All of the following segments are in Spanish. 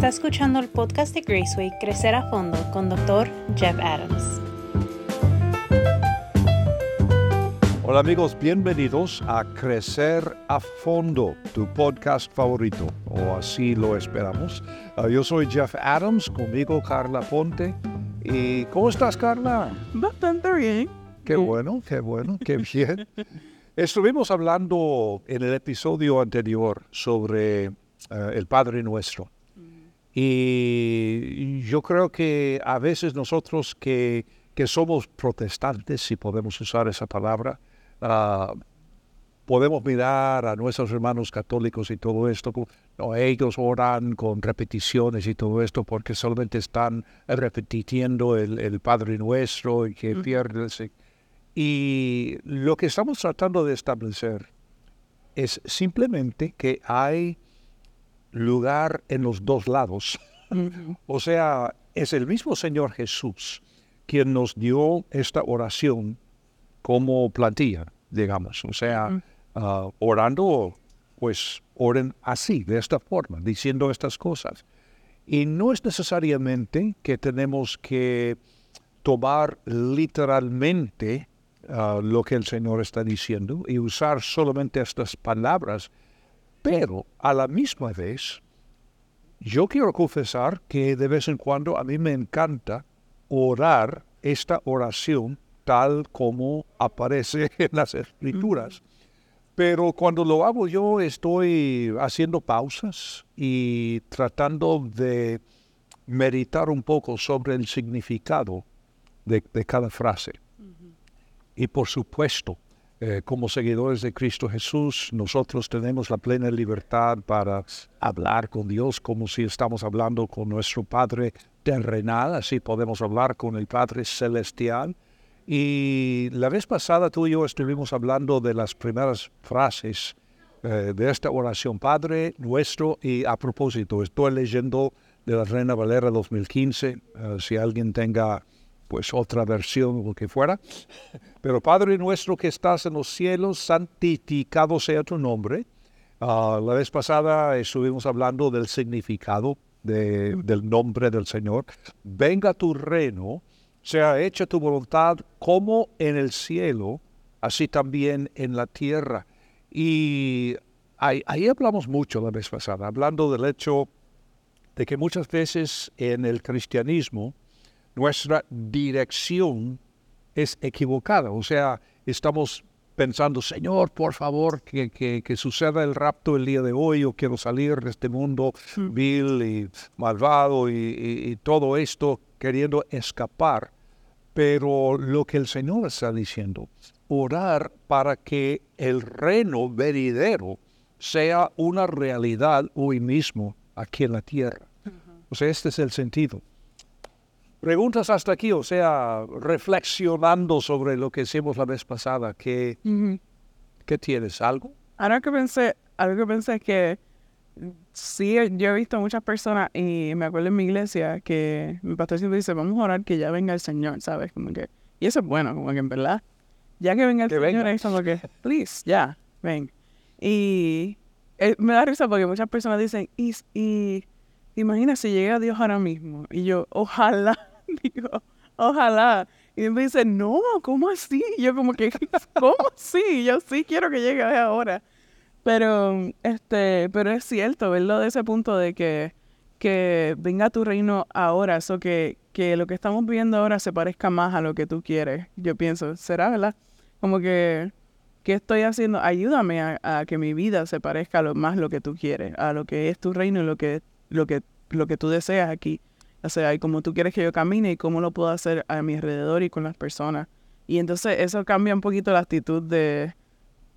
Está escuchando el podcast de Graceway Crecer a Fondo con Dr. Jeff Adams. Hola amigos, bienvenidos a Crecer a Fondo, tu podcast favorito, o así lo esperamos. Uh, yo soy Jeff Adams, conmigo Carla Ponte. ¿Y cómo estás, Carla? Bastante bien. Qué bueno, qué bueno, qué bien. Estuvimos hablando en el episodio anterior sobre uh, el Padre Nuestro. Y yo creo que a veces nosotros que, que somos protestantes, si podemos usar esa palabra, Ah, podemos mirar a nuestros hermanos católicos y todo esto, no, ellos oran con repeticiones y todo esto porque solamente están repitiendo el, Padre Nuestro y que pierden. Y lo que estamos tratando de establecer es simplemente que hay lugar en los dos lados. o sea, es el mismo Señor Jesús quien nos dio esta oración como plantilla, digamos. O sea, ah, orando, pues oren así, de esta forma, diciendo estas cosas. Y no es necesariamente que tenemos que tomar literalmente ah, lo que el Señor está diciendo y usar solamente estas palabras, pero a la misma vez, yo quiero confesar que de vez en cuando a mí me encanta orar esta oración tal como aparece en las escrituras. Pero cuando lo hago yo estoy haciendo pausas y tratando de meditar un poco sobre el significado de, cada frase. Y por supuesto, eh, como seguidores de Cristo Jesús, nosotros tenemos la plena libertad para hablar con Dios como si estamos hablando con nuestro Padre terrenal, así podemos hablar con el Padre celestial. Y la vez pasada tú y yo estuvimos hablando de las primeras frases eh, de esta oración, Padre nuestro, y a propósito, estoy leyendo de la Reina Valera 2015, eh, si alguien tenga pues otra versión o lo que fuera, pero Padre nuestro que estás en los cielos, santificado sea tu nombre. Ah, la vez pasada estuvimos hablando del significado del nombre del Señor. Venga tu reino sea hecha tu voluntad como en el cielo, así también en la tierra. Y ahí, hablamos mucho la vez pasada, hablando del hecho de que muchas veces en el cristianismo nuestra dirección es equivocada. O sea, estamos pensando, Señor, por favor, que, que, suceda el rapto el día de hoy, o quiero salir de este mundo vil y malvado y todo esto queriendo escapar, pero lo que el Señor está diciendo, orar para que el reino venidero sea una realidad hoy mismo aquí en la tierra. O sea, este es el sentido. Preguntas hasta aquí, o sea, reflexionando sobre lo que hicimos la vez pasada, ¿qué, ¿qué tienes? ¿Algo? Ahora que pensé, algo que pensé es que sí, yo he visto muchas personas y me acuerdo en mi iglesia que mi pastor siempre dice, vamos a orar que ya venga el Señor, ¿sabes? Como que, y eso es bueno, como que en verdad, ya que venga el Señor, es como que, please, ya, ven. Y eh, me da risa porque muchas personas dicen, y, y imagina si llega Dios ahora mismo. Y yo, ojalá, digo, ojalá. Y me dice, no, ¿cómo así? Yo como que, ¿cómo así? Yo sí quiero que llegue ahora. Pero, este, pero es cierto verlo de ese punto de que, que venga tu reino ahora, eso que, que lo que estamos viendo ahora se parezca más a lo que tú quieres. Yo pienso, ¿será verdad? Como que, ¿qué estoy haciendo? Ayúdame a, que mi vida se parezca a lo más lo que tú quieres, a lo que es tu reino y lo que, lo que, lo que tú deseas aquí. O sea, y como tú quieres que yo camine y cómo lo puedo hacer a mi alrededor y con las personas. Y entonces eso cambia un poquito la actitud de,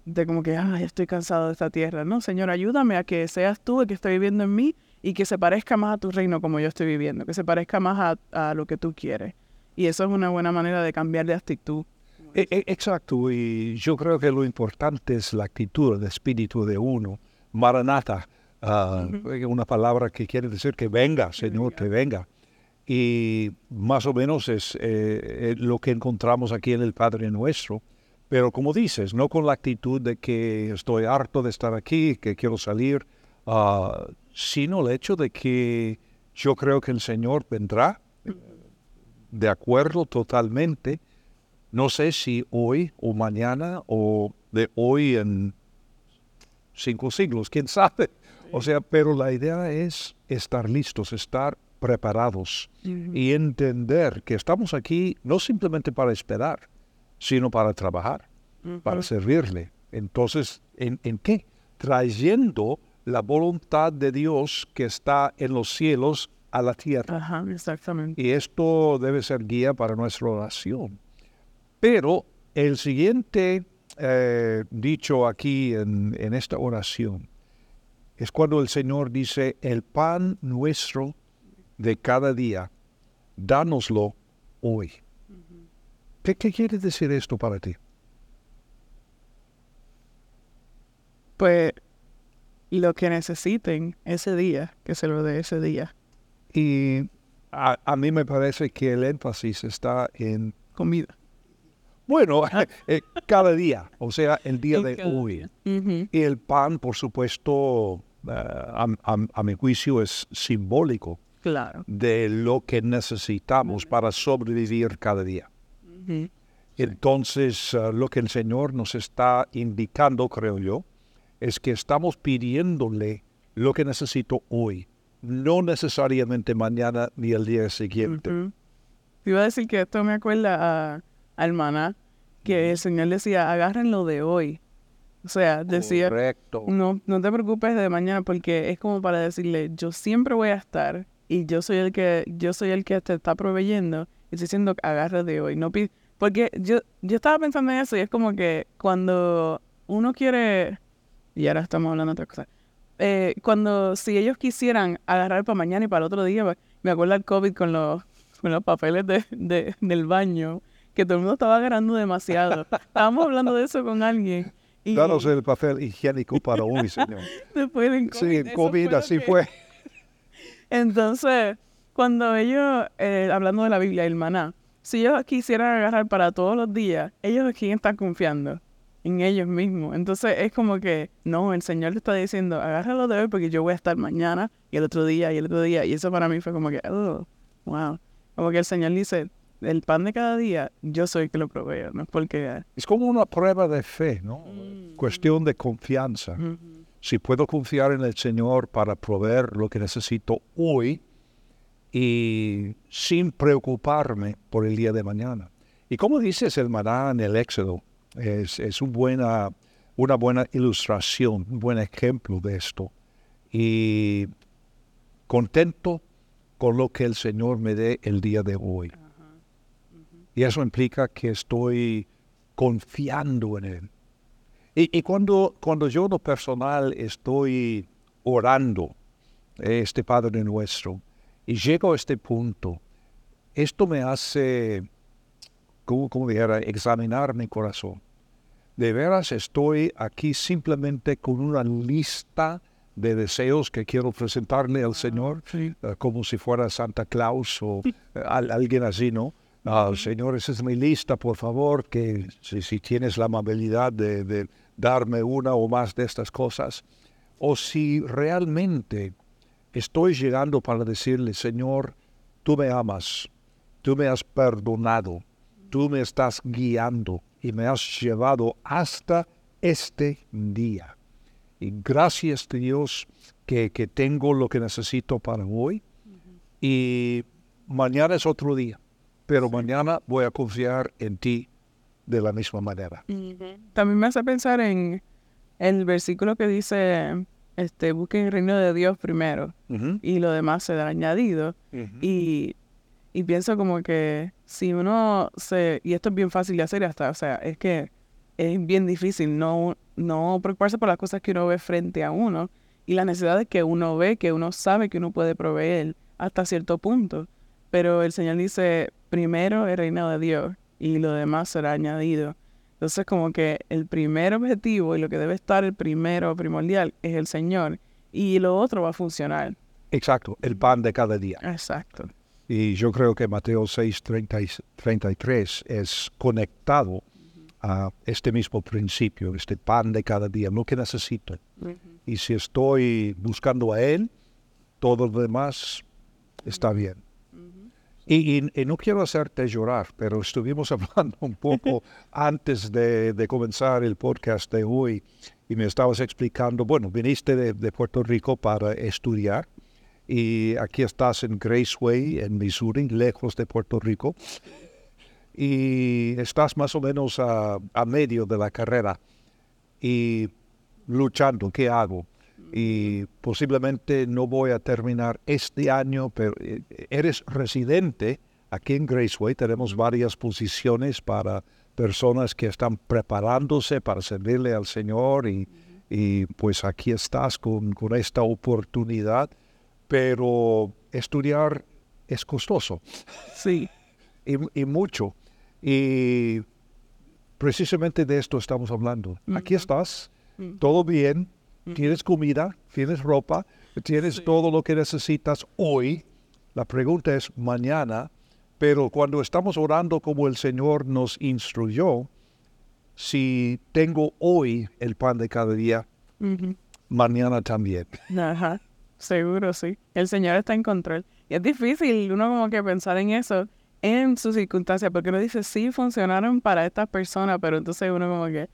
de como que, ay, estoy cansado de esta tierra. No, Señor, ayúdame a que seas tú el que estoy viviendo en mí y que se parezca más a tu reino como yo estoy viviendo, que se parezca más a, lo que tú quieres. Y eso es una buena manera de cambiar de actitud. E, e, exacto, y yo creo que lo importante es la actitud, el espíritu de uno. Maranata, ah, una palabra que quiere decir que venga, Señor, que venga. Y más o menos es eh, eh, lo que encontramos aquí en el Padre Nuestro pero como dices, no con la actitud de que estoy harto de estar aquí, que quiero salir, ah, sino el hecho de que Yo creo que el Señor vendrá de acuerdo totalmente. No sé si hoy o mañana o de hoy en cinco siglos, quién sabe. O sea, pero la idea es estar listos, estar preparados y entender que estamos aquí no simplemente para esperar, sino para trabajar, para servirle. Entonces, ¿en, ¿en qué? Trayendo la voluntad de Dios que está en los cielos a la tierra. Ajá, exactamente. Y esto debe ser guía para nuestra oración. Pero el siguiente eh, dicho aquí en, en esta oración es cuando el Señor dice, el pan nuestro de cada día, dánoslo hoy. ¿Qué, qué quiere decir esto para ti? Pues lo que necesiten ese día, que se lo dé ese día. Y a, a mí me parece que el énfasis está en, Comida. bueno, eh, cada día, o sea, el día de hoy. Y el pan, por supuesto, eh, a, a- a mi juicio es simbólico Claro. de lo que necesitamos para sobrevivir cada día. Entonces, eh, lo que el Señor nos está indicando, creo yo, es que estamos pidiéndole lo que necesito hoy, no necesariamente mañana ni el día siguiente. Te iba a decir que esto me acuerda a, al maná, que el Señor decía, agárrenlo de hoy. O sea, decía, Correcto. no, no te preocupes de mañana, porque es como para decirle, yo siempre voy a estar y yo soy el que, yo soy el que te está proveyendo. Y estoy diciendo, agarra de hoy. No porque yo, yo estaba pensando en eso y es como que cuando uno quiere, y ahora estamos hablando de otra cosa, eh, cuando si ellos quisieran agarrar para mañana y para el otro día, pues, me acuerdo del COVID con los, con los papeles de, de- del baño, que todo el mundo estaba agarrando demasiado. Estábamos hablando de eso con alguien. Y Danos el papel higiénico para hoy, Señor. después del Sí, COVID, eso COVID así que- fue. Entonces, cuando ellos, eh, hablando de la Biblia, el maná, si ellos quisieran agarrar para todos los días, ellos quién están confiando? En ellos mismos. Entonces es como que, no, el Señor le está diciendo, agárralo de hoy porque yo voy a estar mañana y el otro día y el otro día. Y eso para mí fue como que, oh, wow. Como que el Señor dice, el pan de cada día, yo soy el que lo proveo, no es porque... Es como una prueba de fe, ¿no? Cuestión de confianza. Si puedo confiar en el Señor para proveer lo que necesito hoy y sin preocuparme por el día de mañana. Y como dices el maná en el Éxodo, es, es un buena, una buena ilustración, un buen ejemplo de esto. Y contento con lo que el Señor me dé el día de hoy. Y eso implica que estoy confiando en Él. Y, y cuando, cuando yo en lo personal estoy orando eh, este Padre nuestro y llego a este punto, esto me hace, como, como dijera, examinar mi corazón. De veras estoy aquí simplemente con una lista de deseos que quiero presentarle al Señor, Sí. eh, como si fuera Santa Claus o eh, al- alguien así, ¿no? Ah, Señor, esa es mi lista, por favor, que si, si tienes la amabilidad de, de darme una o más de estas cosas, o si realmente estoy llegando para decirle, Señor, tú me amas, tú me has perdonado, tú me estás guiando y me has llevado hasta este día. Y gracias Dios que, que tengo lo que necesito para hoy. Y mañana es otro día, pero mañana voy a confiar en ti de la misma manera. También me hace pensar en el versículo que dice, este, busquen el reino de Dios primero y lo demás se da añadido. Y, y pienso como que si uno se, y esto es bien fácil de hacer hasta, o sea, es que es bien difícil no, no preocuparse por las cosas que uno ve frente a uno y las necesidades que uno ve, que uno sabe que uno puede proveer hasta cierto punto. Pero el Señor dice, primero el reino de Dios y lo demás será añadido. Entonces como que el primer objetivo y lo que debe estar el primero primordial es el Señor y lo otro va a funcionar. Exacto, el pan de cada día. Exacto. Y yo creo que Mateo 6, 30 y 33 es conectado a este mismo principio, este pan de cada día, lo que necesito. Y si estoy buscando a Él, todo lo demás está bien. Y, y- y no quiero hacerte llorar, pero estuvimos hablando un poco antes de, de comenzar el podcast de hoy y me estabas explicando, bueno, viniste de, de Puerto Rico para estudiar y aquí estás en Graceway, en Missouri, lejos de Puerto Rico, y estás más o menos a, a medio de la carrera y luchando, ¿qué hago? Y posiblemente no voy a terminar este año, pero eh, eres residente aquí en Graceway. Tenemos varias posiciones para personas que están preparándose para servirle al Señor y, y pues aquí estás con, con esta oportunidad, pero estudiar es costoso Sí. y, y mucho. Y precisamente de esto estamos hablando. Aquí estás, todo bien, tienes comida, tienes ropa, tienes todo lo que necesitas hoy. La pregunta es mañana, pero cuando estamos orando como el Señor nos instruyó, si tengo hoy el pan de cada día, mañana también. Ajá, seguro, sí. El Señor está en control. Y es difícil uno como que pensar en eso en sus circunstancias, porque uno dice, sí, funcionaron para estas personas, pero entonces uno como que,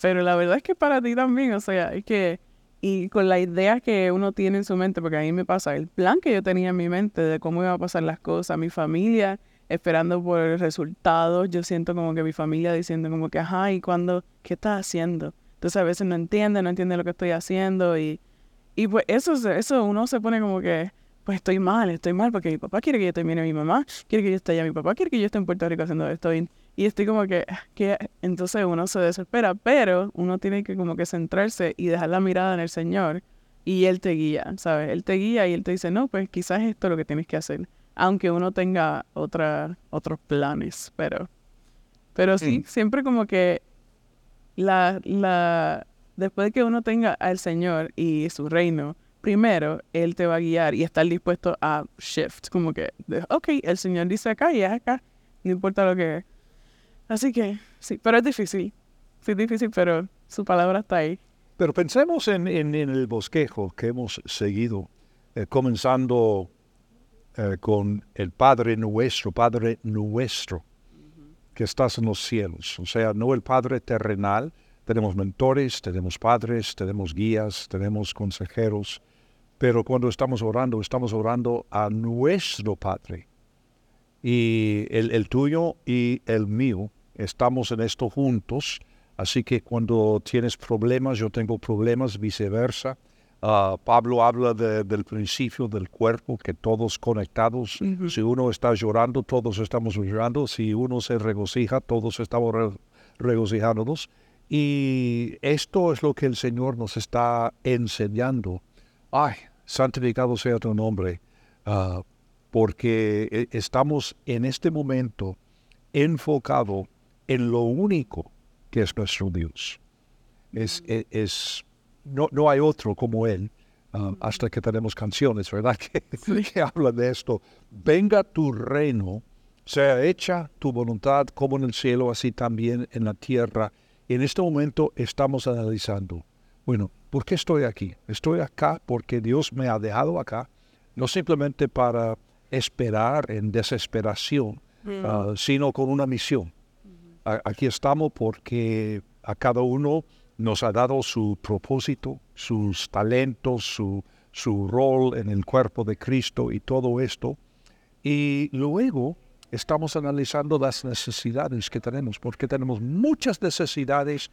pero la verdad es que para ti también, o sea, es que, y con la idea que uno tiene en su mente, porque a mí me pasa, el plan que yo tenía en mi mente de cómo iban a pasar las cosas, mi familia esperando por el resultado, yo siento como que mi familia diciendo como que, ajá, ¿y cuándo? ¿Qué estás haciendo? Entonces a veces no entiende, no entiende lo que estoy haciendo y, y pues eso, eso uno se pone como que, pues estoy mal, estoy mal porque mi papá quiere que yo termine mi mamá, quiere que yo esté allá, mi papá quiere que yo esté en Puerto Rico haciendo esto. Y, y estoy como que, que, entonces uno se desespera, pero uno tiene que como que centrarse y dejar la mirada en el Señor y Él te guía, ¿sabes? Él te guía y Él te dice, no, pues quizás esto es lo que tienes que hacer, aunque uno tenga otra, otros planes, pero, pero sí, Mm. siempre como que la, la, después de que uno tenga al Señor y su reino, primero Él te va a guiar y estar dispuesto a shift, como que, ok, el Señor dice acá y es acá, no importa lo que... Así que, sí, pero es difícil, sí es difícil, pero su palabra está ahí. Pero pensemos en, en- el bosquejo que hemos seguido, eh, comenzando eh, con el Padre nuestro, Padre nuestro, que estás en los cielos. O sea, no el Padre terrenal. Tenemos mentores, tenemos padres, tenemos guías, tenemos consejeros. Pero cuando estamos orando, estamos orando a nuestro Padre. Y el tuyo y el mío, estamos en esto juntos. Así que cuando tienes problemas, yo tengo problemas, viceversa. Ah, Pablo habla de- del principio del cuerpo, que todos conectados. Si uno está llorando, todos estamos llorando. Si uno se regocija, todos estamos re- regocijándonos. Y esto es lo que el Señor nos está enseñando. Ay, santificado sea tu nombre, ah, porque eh, estamos en este momento enfocado en lo único que es nuestro Dios. Es, e- es, no, no hay otro como Él, ah, hasta que tenemos canciones, ¿verdad? Que, que hablan de esto. Venga tu reino, sea hecha tu voluntad como en el cielo, así también en la tierra. En este momento estamos analizando, bueno, ¿por qué estoy aquí? Estoy acá porque Dios me ha dejado acá, no simplemente para esperar en desesperación, ah, sino con una misión. Aquí estamos porque a cada uno nos ha dado su propósito, sus talentos, su, su rol en el cuerpo de Cristo y todo esto. Y luego estamos analizando las necesidades que tenemos, porque tenemos muchas necesidades.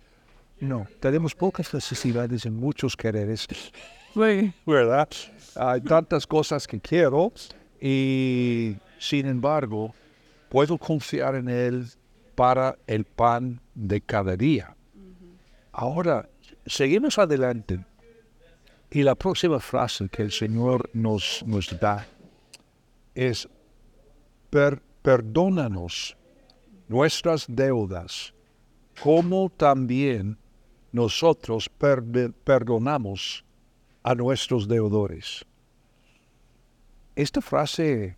No, tenemos pocas necesidades en muchos quereres. Sí, ¿verdad? Hay tantas cosas que quiero y sin embargo puedo confiar en Él para el pan de cada día. Ahora, seguimos adelante y la próxima frase que el Señor nos, nos da es, "Per- perdónanos nuestras deudas, como también nosotros perdonamos a nuestros deudores. Esta frase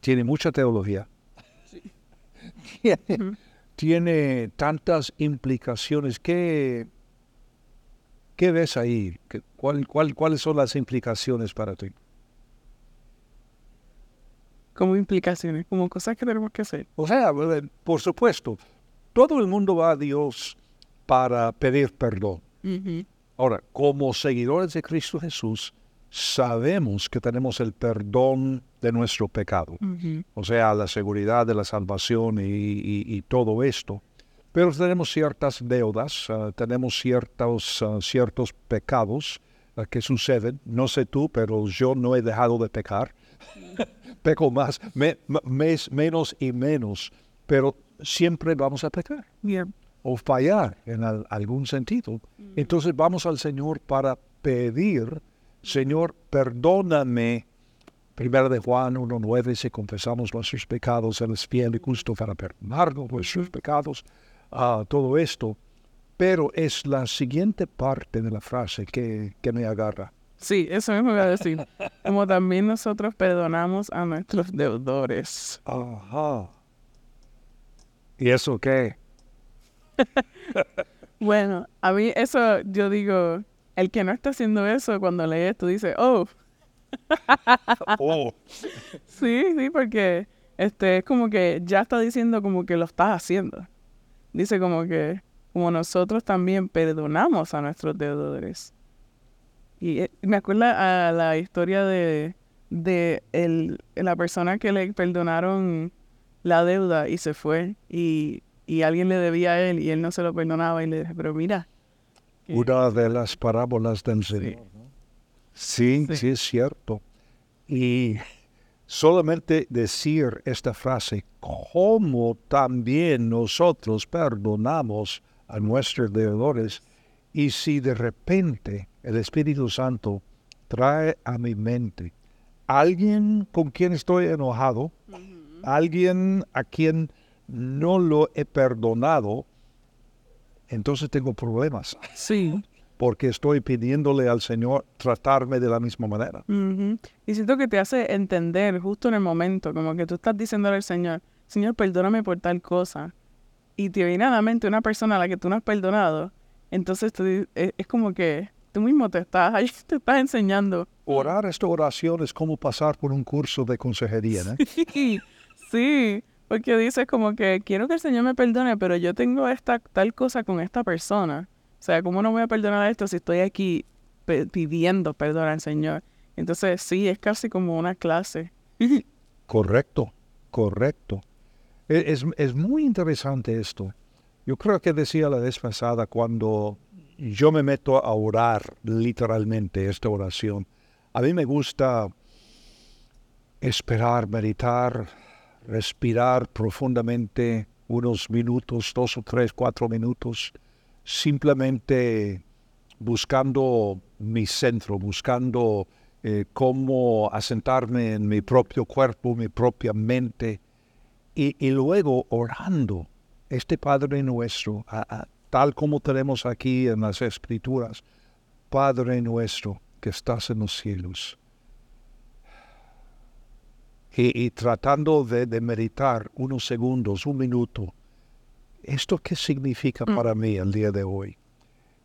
tiene mucha teología. Tiene, tiene tantas implicaciones. ¿Qué, qué ves ahí? ¿Qué- cuál- cuál- ¿Cuáles son las implicaciones para ti? como implicaciones, como cosas que tenemos que hacer. O sea, eh, por supuesto, todo el mundo va a Dios para pedir perdón. Ahora, como seguidores de Cristo Jesús, sabemos que tenemos el perdón de nuestro pecado. O sea, la seguridad de la salvación y, todo esto. Pero tenemos ciertas deudas, ah, tenemos ciertos, ah, ciertos pecados ah, que suceden. No sé tú, pero yo no he dejado de pecar. Peco más, menos y menos, pero siempre vamos a pecar. O fallar en algún sentido. Entonces vamos al Señor para pedir, Señor, perdóname Primera de Juan 1.9, si confesamos nuestros pecados, Él es fiel y justo para perdonarnos nuestros pecados, a todo esto. Pero es la siguiente parte de la frase que, que me agarra. Sí, eso mismo voy a decir. Como también nosotros perdonamos a nuestros deudores. Ajá. ¿Y eso qué? bueno, a mí eso, yo digo, el que no está haciendo eso, cuando lees, tú dices, oh, oh. Sí, sí, porque este es como que ya está diciendo como que lo estás haciendo. Dice como que como nosotros también perdonamos a nuestros deudores. Y eh, me acuerda a la historia de, de el, la persona que le perdonaron la deuda y se fue y, y alguien le debía a él y él no se lo perdonaba y le dije, pero mira. Una de las parábolas del Señor. Sí, sí, es cierto. Y solamente decir esta frase, como también nosotros perdonamos a nuestros deudores, y si de repente el Espíritu Santo trae a mi mente alguien con quien estoy enojado, alguien a quien no lo he perdonado, entonces tengo problemas. Sí porque estoy pidiéndole al Señor tratarme de la misma manera. Y siento que te hace entender justo en el momento, como que tú estás diciéndole al Señor, Señor, perdóname por tal cosa. Y te viene a la mente una persona a la que tú no has perdonado. Entonces e, es, como que tú mismo te estás, ahí te estás enseñando. Orar esta oración es como pasar por un curso de consejería, ¿no? Sí, sí, porque dices como que quiero que el Señor me perdone, pero yo tengo esta tal cosa con esta persona. O sea, ¿cómo no voy a perdonar esto si estoy aquí pidiendo perdón al Señor? Entonces, sí, es casi como una clase. correcto, correcto. E, es, muy interesante esto. Yo creo que decía la vez pasada cuando yo me meto a orar literalmente esta oración. A mí me gusta esperar, meditar, respirar profundamente unos minutos, dos o tres, cuatro minutos simplemente buscando mi centro, buscando eh, cómo asentarme en mi propio cuerpo, mi propia mente, y, luego orando este Padre nuestro, tal como tenemos aquí en las Escrituras, Padre nuestro que estás en los cielos. Y, tratando de, de meditar unos segundos, un minuto, ¿esto qué significa mm. para mí el día de hoy?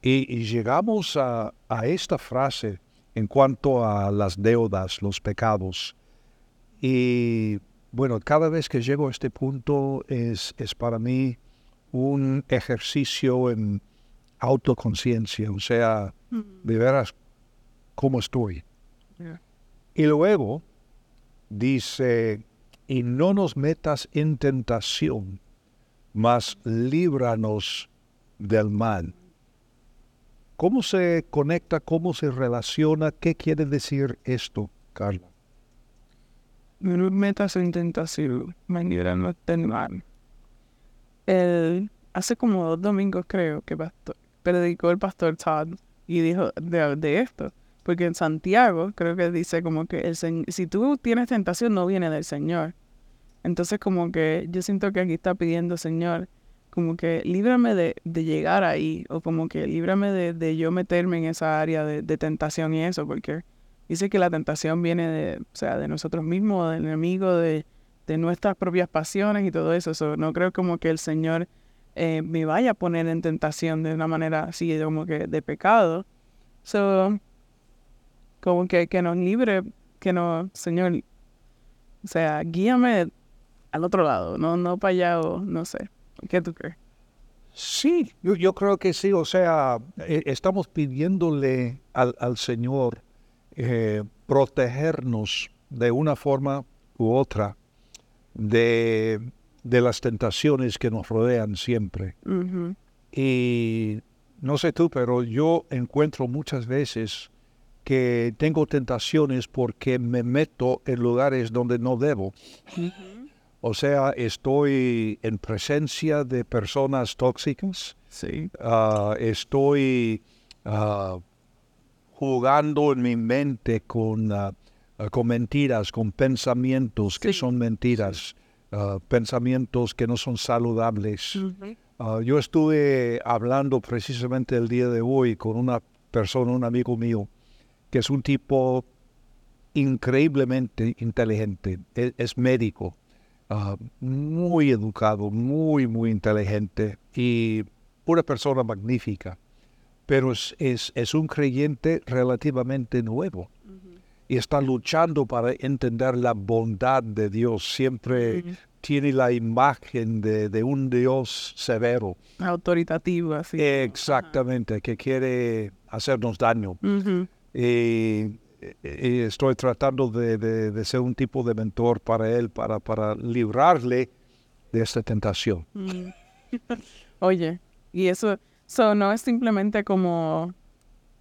Y, llegamos a, esta frase en cuanto a las deudas, los pecados. Y bueno, cada vez que llego a este punto es, es para mí un ejercicio en autoconciencia, o sea, mm. de veras cómo estoy. Y luego dice, y no nos metas en tentación, mas líbranos del mal. ¿Cómo se conecta, cómo se relaciona? ¿Qué quiere decir esto, Carla? No metas en tentación, me líbranos del mal. El, hace como dos domingos creo que predicó el pastor Todd y dijo de, esto. Porque en Santiago creo que dice como que el, si tú tienes tentación no viene del Señor. Entonces como que yo siento que aquí está pidiendo, Señor, como que líbrame de, llegar ahí, o como que líbrame de, yo meterme en esa área de, tentación y eso, porque dice que la tentación viene de, o sea, de nosotros mismos, del enemigo, de, nuestras propias pasiones y todo eso. no creo como que el Señor eh, me vaya a poner en tentación de una manera así, como que de pecado. So, como que, que nos libre, que nos, Señor, O sea, guíame al otro lado, no, no para allá o no sé. ¿Qué tú crees? Sí, yo, yo creo que sí. O sea, eh, estamos pidiéndole al, al Señor eh, protegernos de una forma u otra de, de las tentaciones que nos rodean siempre. Y no sé tú, pero yo encuentro muchas veces que tengo tentaciones porque me meto en lugares donde no debo. O sea, estoy en presencia de personas tóxicas, Sí. ah, estoy ah, jugando en mi mente con, ah, con mentiras, con pensamientos que Sí, son mentiras, pensamientos que no son saludables. Yo estuve hablando precisamente el día de hoy con una persona, un amigo mío, que es un tipo increíblemente inteligente, e- es, médico, ah, muy educado, muy, muy inteligente y una persona magnífica, pero es, es, es un creyente relativamente nuevo y está luchando para entender la bondad de Dios. Siempre tiene la imagen de, de un Dios severo. Autoritativo, así. Exactamente, que quiere hacernos daño. Y, estoy tratando de, ser un tipo de mentor para él, para, para librarle de esta tentación. Mm. Oye, y eso, so, no es simplemente como,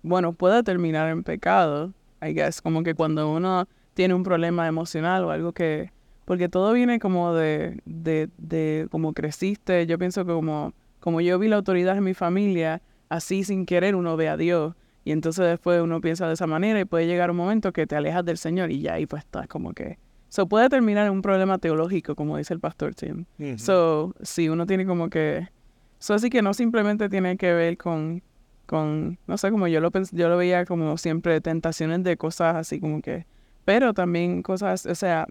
bueno, puede terminar en pecado, I guess, como que cuando uno tiene un problema emocional o algo que, porque todo viene como de, de, de como creciste, yo pienso que como, como yo vi la autoridad en mi familia, así sin querer uno ve a Dios. Y entonces después uno piensa de esa manera y puede llegar un momento que te alejas del Señor y ya ahí pues estás como que... So puede terminar en un problema teológico, como dice el pastor Tim. So, si uno tiene como que... So, así que no simplemente tiene que ver con, con no sé, como yo lo, pens- yo lo veía como siempre, tentaciones de cosas así como que... Pero también cosas, o sea,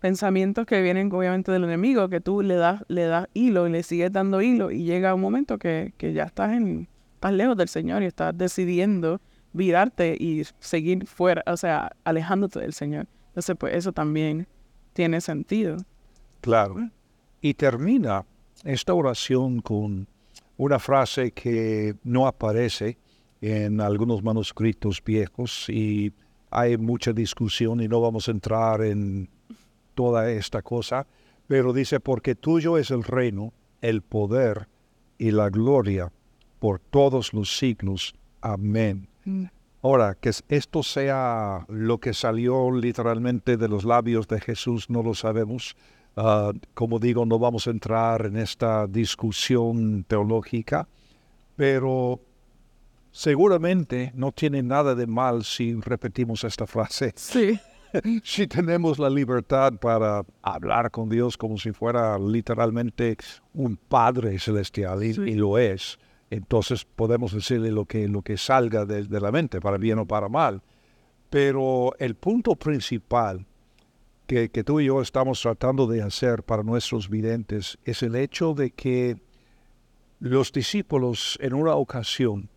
pensamientos que vienen obviamente del enemigo, que tú le das, le das hilo y le sigues dando hilo y llega un momento que, que ya estás en... Estás lejos del Señor y estás decidiendo virarte y seguir fuera, o sea, alejándote del Señor. Entonces, pues eso también tiene sentido. Claro. Y termina esta oración con una frase que no aparece en algunos manuscritos viejos y hay mucha discusión y no vamos a entrar en toda esta cosa, pero dice, porque tuyo es el reino, el poder y la gloria por todos los siglos. Amén. Ahora, que es- esto sea lo que salió literalmente de los labios de Jesús, no lo sabemos. Ah, como digo, no vamos a entrar en esta discusión teológica, pero seguramente no tiene nada de mal si repetimos esta frase. Sí. Si tenemos la libertad para hablar con Dios como si fuera literalmente un Padre celestial, y, Sí. y lo es, entonces podemos decirle lo que, lo que salga de, la mente, para bien o para mal. Pero el punto principal que, que tú y yo estamos tratando de hacer para nuestros videntes es el hecho de que los discípulos en una ocasión,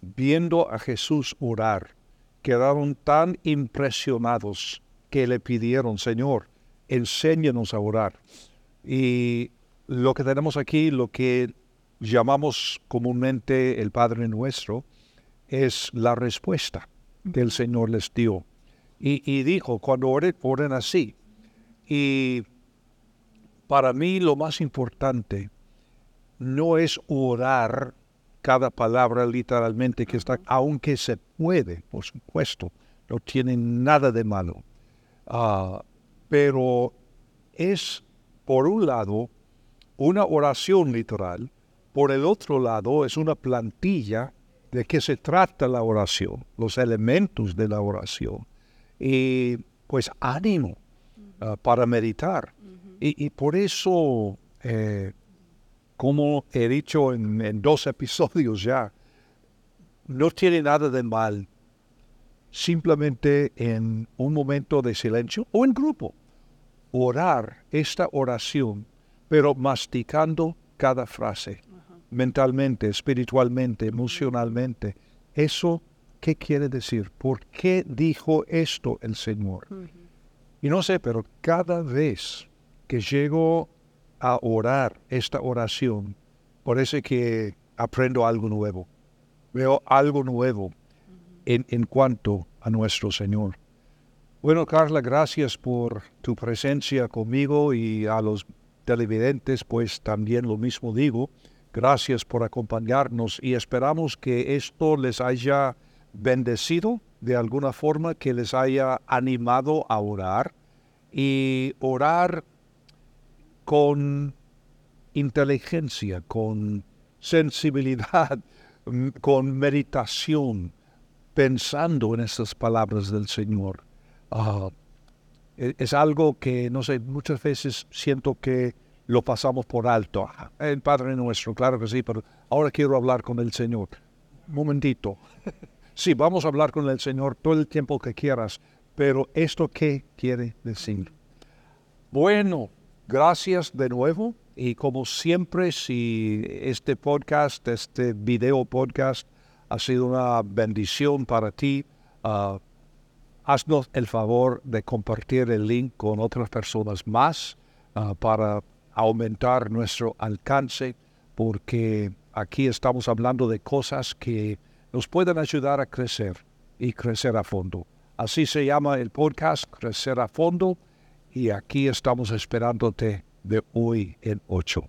viendo a Jesús orar, quedaron tan impresionados que le pidieron, Señor, enséñanos a orar. Y lo que tenemos aquí, lo que llamamos comúnmente el Padre Nuestro, es la respuesta que el Señor les dio. Y, y dijo, cuando oren, oren así. Y para mí lo más importante no es orar cada palabra literalmente que está, aunque se puede, por supuesto, no tiene nada de malo. Ah, pero es, por un lado, una oración literal, por el otro lado, es una plantilla de qué se trata la oración, los elementos de la oración. Y pues ánimo ah, para meditar. y, y por eso, eh, como he dicho en, en dos episodios ya, no tiene nada de mal simplemente en un momento de silencio o en grupo, orar esta oración, pero masticando cada frase, mentalmente, espiritualmente, emocionalmente. ¿Eso qué quiere decir? ¿Por qué dijo esto el Señor? Y no sé, pero cada vez que llego a orar esta oración, parece que aprendo algo nuevo. Veo algo nuevo en, en cuanto a nuestro Señor. Bueno, Carla, gracias por tu presencia conmigo y a los televidentes, pues también lo mismo digo. Gracias por acompañarnos y esperamos que esto les haya bendecido de alguna forma, que les haya animado a orar y orar con inteligencia, con sensibilidad, con meditación, pensando en estas palabras del Señor. Ah, e, es algo que, no sé, muchas veces siento que lo pasamos por alto. El Padre nuestro, claro que sí, pero ahora quiero hablar con el Señor. Momentito. Sí, vamos a hablar con el Señor todo el tiempo que quieras, pero ¿esto qué quiere decir? Bueno, gracias de nuevo y como siempre, si este podcast, este video podcast ha sido una bendición para ti, uh, haznos el favor de compartir el link con otras personas más uh, para aumentar nuestro alcance, porque aquí estamos hablando de cosas que nos pueden ayudar a crecer y crecer a fondo. Así se llama el podcast, Crecer a Fondo, y aquí estamos esperándote de hoy en ocho.